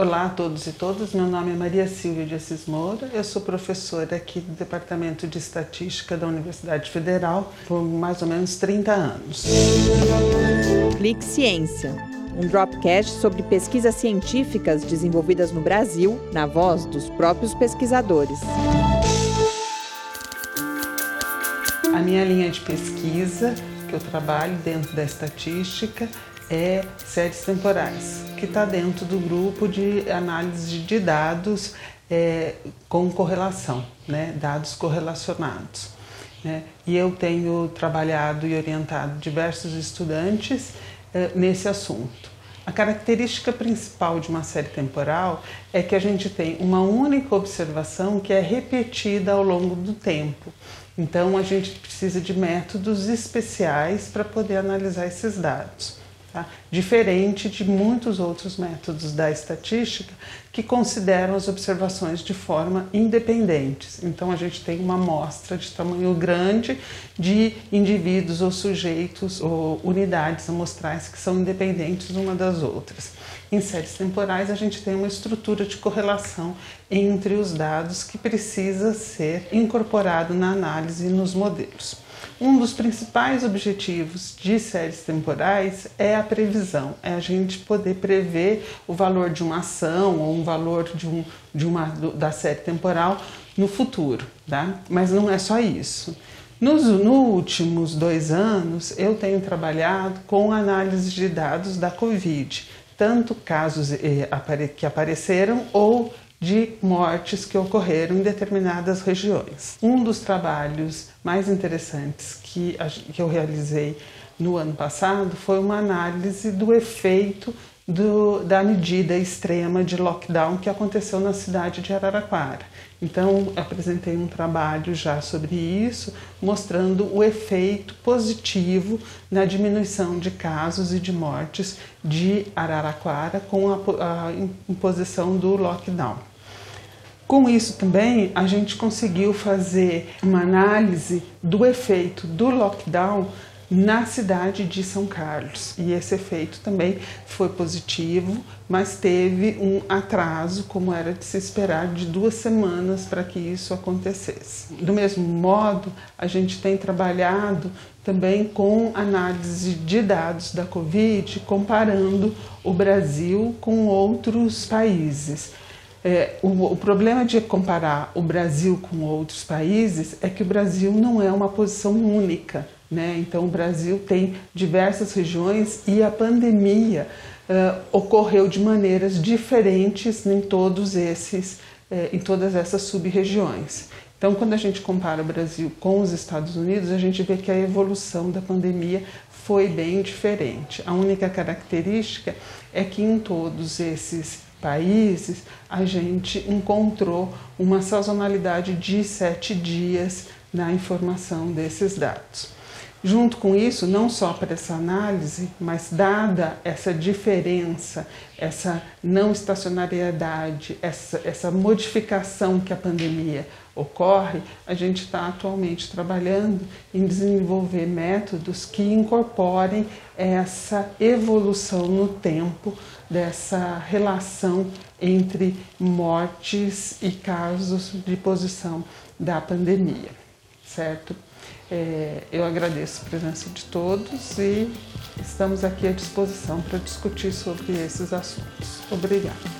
Olá a todos e todas, meu nome é Maria Silvia de Assis Moura, eu sou professora aqui do Departamento de Estatística da Universidade Federal por mais ou menos 30 anos. Clique Ciência, um dropcast sobre pesquisas científicas desenvolvidas no Brasil, na voz dos próprios pesquisadores. A minha linha de pesquisa, que eu trabalho dentro da estatística, é séries temporais, que está dentro do grupo de análise de dados é, com correlação, né? dados correlacionados. Né? E eu tenho trabalhado e orientado diversos estudantes é, nesse assunto. A característica principal de uma série temporal é que a gente tem uma única observação que é repetida ao longo do tempo. Então a gente precisa de métodos especiais para poder analisar esses dados. Tá? Diferente de muitos outros métodos da estatística que consideram as observações de forma independentes. Então, a gente tem uma amostra de tamanho grande de indivíduos ou sujeitos ou unidades amostrais que são independentes uma das outras. Em séries temporais, a gente tem uma estrutura de correlação entre os dados que precisa ser incorporado na análise e nos modelos. Um dos principais objetivos de séries temporais é a previsão, é a gente poder prever o valor de uma ação ou um valor de, um, de uma da série temporal no futuro, tá? Mas não é só isso. Nos, nos últimos dois anos, eu tenho trabalhado com análise de dados da Covid, tanto casos eh, que apareceram ou de mortes que ocorreram em determinadas regiões. Um dos trabalhos mais interessantes que, que eu realizei no ano passado foi uma análise do efeito do, da medida extrema de lockdown que aconteceu na cidade de Araraquara. Então, apresentei um trabalho já sobre isso, mostrando o efeito positivo na diminuição de casos e de mortes de Araraquara com a, a imposição do lockdown. Com isso também a gente conseguiu fazer uma análise do efeito do lockdown na cidade de São Carlos. E esse efeito também foi positivo, mas teve um atraso, como era de se esperar, de duas semanas para que isso acontecesse. Do mesmo modo, a gente tem trabalhado também com análise de dados da Covid, comparando o Brasil com outros países. É, o, o, problema de comparar o Brasil com outros países é que o Brasil não é uma posição única. Né? Então, o Brasil tem diversas regiões e a pandemia uh, ocorreu de maneiras diferentes em todos esses, uh, em todas essas sub-regiões. Então, quando a gente compara o Brasil com os Estados Unidos, a gente vê que a evolução da pandemia foi bem diferente. A única característica é que em todos esses países, a gente encontrou uma sazonalidade de sete dias na informação desses dados. Junto com isso, não só para essa análise, mas dada essa diferença, essa não estacionariedade, essa, essa modificação que a pandemia ocorre, a gente está atualmente trabalhando em desenvolver métodos que incorporem essa evolução no tempo dessa relação entre mortes e casos de posição da pandemia, certo? É, eu agradeço a presença de todos e estamos aqui à disposição para discutir sobre esses assuntos. Obrigada.